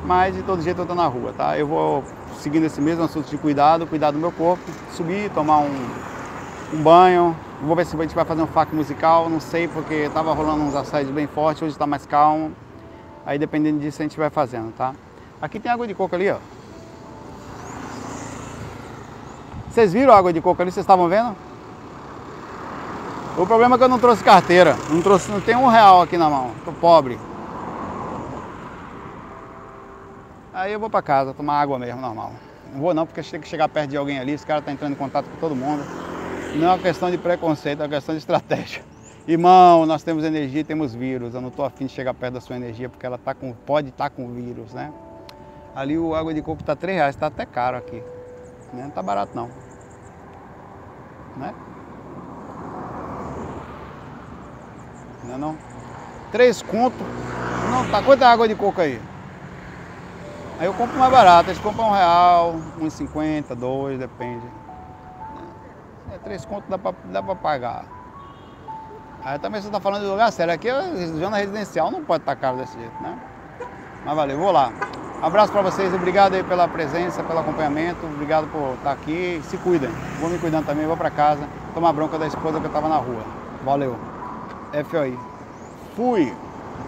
Mas de todo jeito eu tô na rua, tá? Eu vou seguindo esse mesmo assunto de cuidado, cuidar do meu corpo, subir, tomar um, um banho. Vou ver se a gente vai fazer um fac musical, não sei, porque tava rolando uns assédios bem fortes, hoje está mais calmo. Aí dependendo disso a gente vai fazendo, tá? Aqui tem água de coco ali, ó. Vocês viram a água de coco ali? Vocês estavam vendo? O problema é que eu não trouxe carteira. Não trouxe, não tem um real aqui na mão. Tô pobre. Aí eu vou para casa tomar água mesmo, normal. Não vou não, porque tem que chegar perto de alguém ali, esse cara tá entrando em contato com todo mundo. Não é uma questão de preconceito, é uma questão de estratégia. (laughs) Irmão, nós temos energia e temos vírus. Eu não estou afim de chegar perto da sua energia porque ela tá com, pode estar tá com vírus, né? Ali o água de coco tá 3 reais, tá até caro aqui. Né? Não tá barato não. Né? Não é não? Três conto. Não, tá quanto é água de coco aí? Aí eu compro mais barato, eles compram um real, uns cinquenta, dois, depende. É, três contos dá pra, dá pra pagar. Aí também você tá falando de lugar sério, aqui zona residencial, não pode estar tá caro desse jeito, né? Mas valeu, vou lá. Abraço para vocês, obrigado aí pela presença, pelo acompanhamento, obrigado por estar aqui. Se cuidem, vou me cuidando também, vou para casa, tomar bronca da esposa que eu tava na rua. Valeu. FOI. Fui.